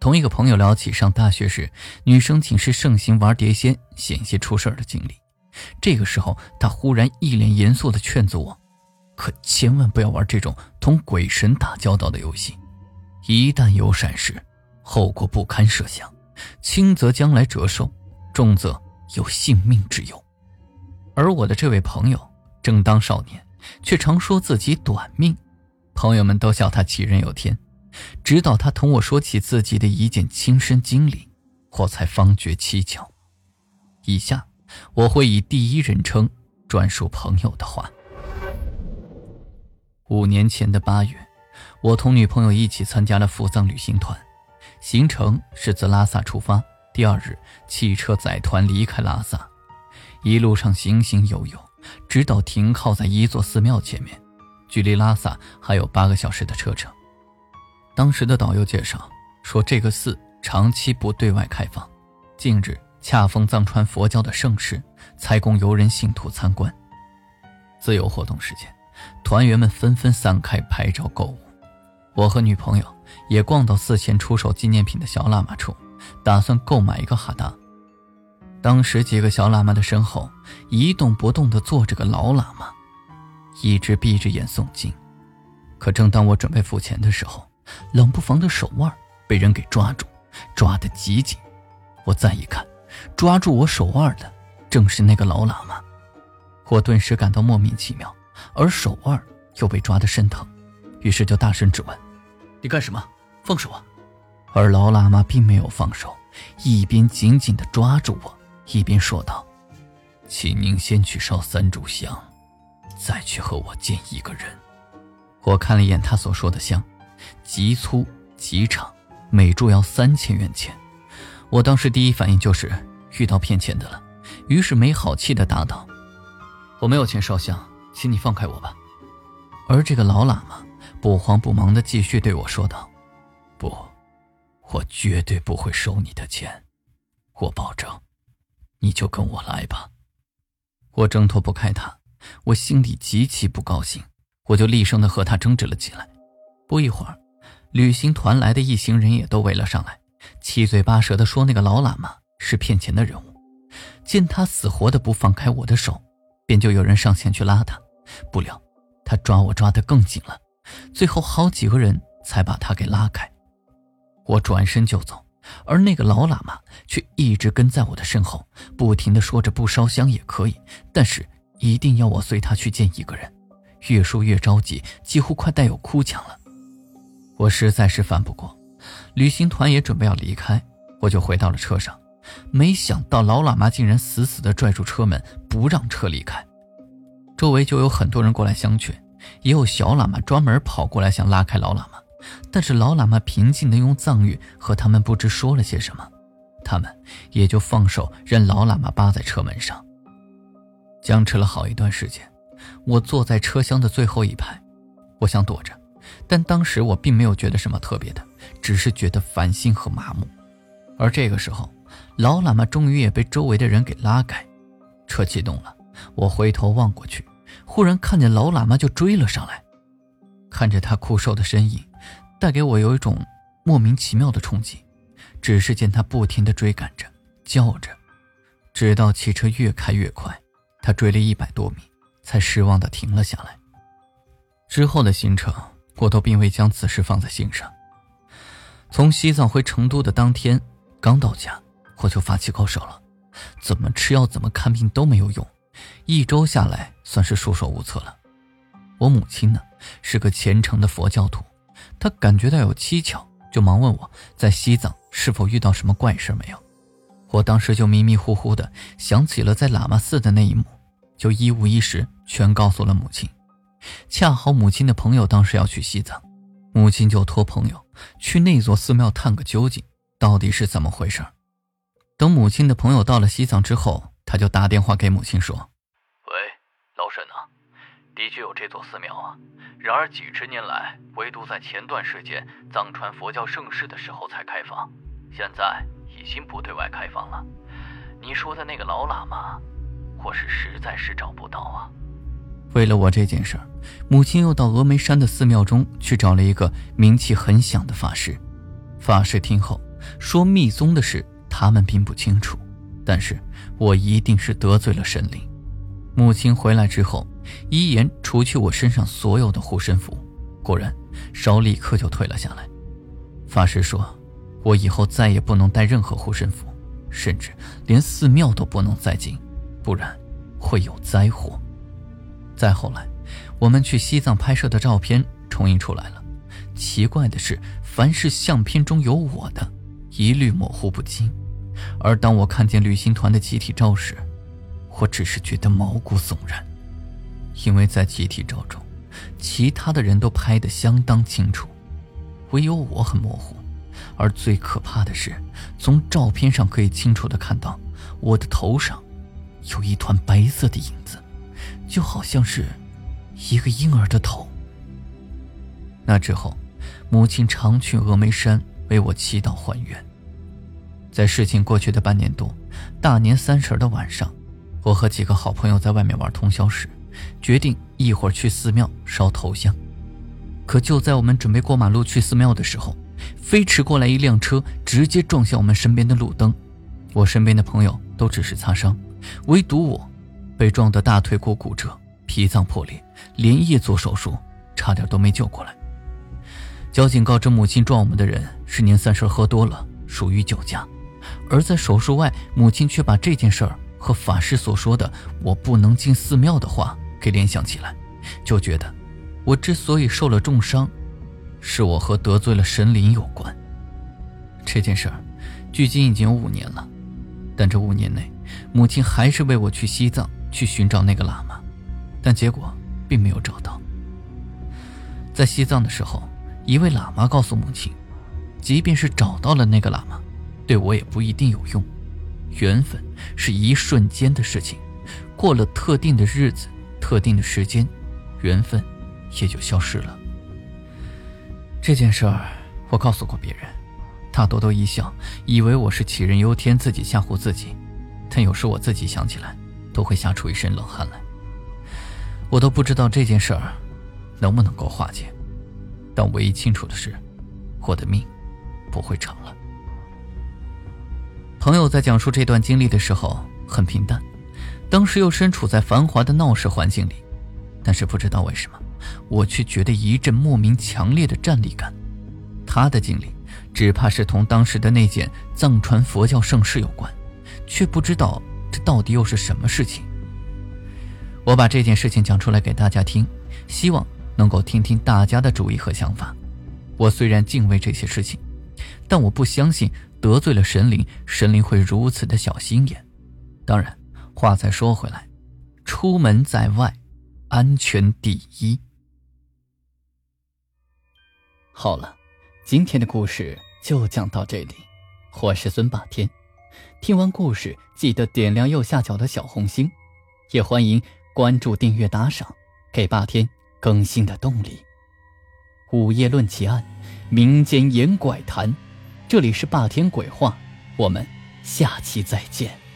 同一个朋友聊起上大学时，女生寝室盛行玩碟仙，险些出事的经历。这个时候，他忽然一脸严肃地劝阻我：“可千万不要玩这种同鬼神打交道的游戏，一旦有闪失，后果不堪设想，轻则将来折寿，重则有性命之忧。”而我的这位朋友正当少年，却常说自己短命，朋友们都笑他杞人忧天。直到他同我说起自己的一件亲身经历，我才方觉蹊跷。以下我会以第一人称转述朋友的话。五年前的八月，我同女朋友一起参加了赴藏旅行团，行程是自拉萨出发，第二日汽车载团离开拉萨，一路上行行游游，直到停靠在一座寺庙前面，距离拉萨还有八个小时的车程。当时的导游介绍说，这个寺长期不对外开放，近日恰逢藏传佛教的盛世，才供游人信徒参观。自由活动时间，团员们纷纷散开拍照购物。我和女朋友也逛到寺前出售纪念品的小喇嘛处，打算购买一个哈达。当时几个小喇嘛的身后一动不动地坐着个老喇嘛，一直闭着眼诵经。可正当我准备付钱的时候，冷不防的手腕被人给抓住，抓得极紧。我再一看，抓住我手腕的正是那个老喇嘛。我顿时感到莫名其妙，而手腕又被抓得生疼，于是就大声质问：“你干什么？放手啊！”而老喇嘛并没有放手，一边紧紧地抓住我，一边说道：“请您先去烧三炷香，再去和我见一个人。”我看了一眼他所说的香。极粗极长，每柱要三千元钱。我当时第一反应就是遇到骗钱的了，于是没好气的答道：“我没有钱烧香，请你放开我吧。”而这个老喇嘛不慌不忙的继续对我说道：“不，我绝对不会收你的钱，我保证，你就跟我来吧。”我挣脱不开他，我心里极其不高兴，我就厉声的和他争执了起来。不一会儿，旅行团来的一行人也都围了上来，七嘴八舌地说那个老喇嘛是骗钱的人物。见他死活的不放开我的手，便就有人上前去拉他。不料他抓我抓得更紧了，最后好几个人才把他给拉开。我转身就走，而那个老喇嘛却一直跟在我的身后，不停地说着不烧香也可以，但是一定要我随他去见一个人。越说越着急，几乎快带有哭腔了。我实在是烦不过，旅行团也准备要离开，我就回到了车上。没想到老喇嘛竟然死死地拽住车门，不让车离开。周围就有很多人过来相劝，也有小喇嘛专门跑过来想拉开老喇嘛，但是老喇嘛平静地用藏语和他们不知说了些什么，他们也就放手任老喇嘛扒在车门上。僵持了好一段时间，我坐在车厢的最后一排，我想躲着。但当时我并没有觉得什么特别的，只是觉得烦心和麻木。而这个时候，老喇嘛终于也被周围的人给拉开，车启动了。我回头望过去，忽然看见老喇嘛就追了上来。看着他枯瘦的身影，带给我有一种莫名其妙的冲击。只是见他不停地追赶着，叫着，直到汽车越开越快，他追了一百多米，才失望地停了下来。之后的行程。我都并未将此事放在心上。从西藏回成都的当天，刚到家我就发起高烧了，怎么吃药怎么看病都没有用，一周下来算是束手无策了。我母亲呢是个虔诚的佛教徒，她感觉到有蹊跷，就忙问我在西藏是否遇到什么怪事没有。我当时就迷迷糊糊的想起了在喇嘛寺的那一幕，就一五一十全告诉了母亲。恰好母亲的朋友当时要去西藏，母亲就托朋友去那座寺庙探个究竟，到底是怎么回事等母亲的朋友到了西藏之后，他就打电话给母亲说：“喂，老沈啊，的确有这座寺庙啊，然而几十年来，唯独在前段时间藏传佛教盛世的时候才开放，现在已经不对外开放了。你说的那个老喇嘛，我是实在是找不到啊。”为了我这件事儿，母亲又到峨眉山的寺庙中去找了一个名气很响的法师。法师听后说：“密宗的事他们并不清楚，但是我一定是得罪了神灵。”母亲回来之后，一言除去我身上所有的护身符，果然烧立刻就退了下来。法师说：“我以后再也不能带任何护身符，甚至连寺庙都不能再进，不然会有灾祸。”再后来，我们去西藏拍摄的照片重印出来了。奇怪的是，凡是相片中有我的，一律模糊不清。而当我看见旅行团的集体照时，我只是觉得毛骨悚然，因为在集体照中，其他的人都拍得相当清楚，唯有我很模糊。而最可怕的是，从照片上可以清楚地看到我的头上有一团白色的影子。就好像是一个婴儿的头。那之后，母亲常去峨眉山为我祈祷还愿。在事情过去的半年多，大年三十的晚上，我和几个好朋友在外面玩通宵时，决定一会儿去寺庙烧头香。可就在我们准备过马路去寺庙的时候，飞驰过来一辆车，直接撞向我们身边的路灯。我身边的朋友都只是擦伤，唯独我。被撞得大腿骨骨折、脾脏破裂，连夜做手术，差点都没救过来。交警告知母亲撞我们的人是年三十喝多了，属于酒驾。而在手术外，母亲却把这件事儿和法师所说的“我不能进寺庙”的话给联想起来，就觉得我之所以受了重伤，是我和得罪了神灵有关。这件事儿距今已经有五年了，但这五年内，母亲还是为我去西藏。去寻找那个喇嘛，但结果并没有找到。在西藏的时候，一位喇嘛告诉母亲，即便是找到了那个喇嘛，对我也不一定有用。缘分是一瞬间的事情，过了特定的日子、特定的时间，缘分也就消失了。这件事儿我告诉过别人，大多都一笑，以为我是杞人忧天，自己吓唬自己。但有时我自己想起来。都会吓出一身冷汗来。我都不知道这件事儿能不能够化解，但唯一清楚的是，我的命不会长了。朋友在讲述这段经历的时候很平淡，当时又身处在繁华的闹市环境里，但是不知道为什么，我却觉得一阵莫名强烈的战栗感。他的经历只怕是同当时的那件藏传佛教盛世有关，却不知道。这到底又是什么事情？我把这件事情讲出来给大家听，希望能够听听大家的主意和想法。我虽然敬畏这些事情，但我不相信得罪了神灵，神灵会如此的小心眼。当然，话再说回来，出门在外，安全第一。好了，今天的故事就讲到这里。我是孙霸天。听完故事，记得点亮右下角的小红心，也欢迎关注、订阅、打赏，给霸天更新的动力。午夜论奇案，民间言怪谈，这里是霸天鬼话，我们下期再见。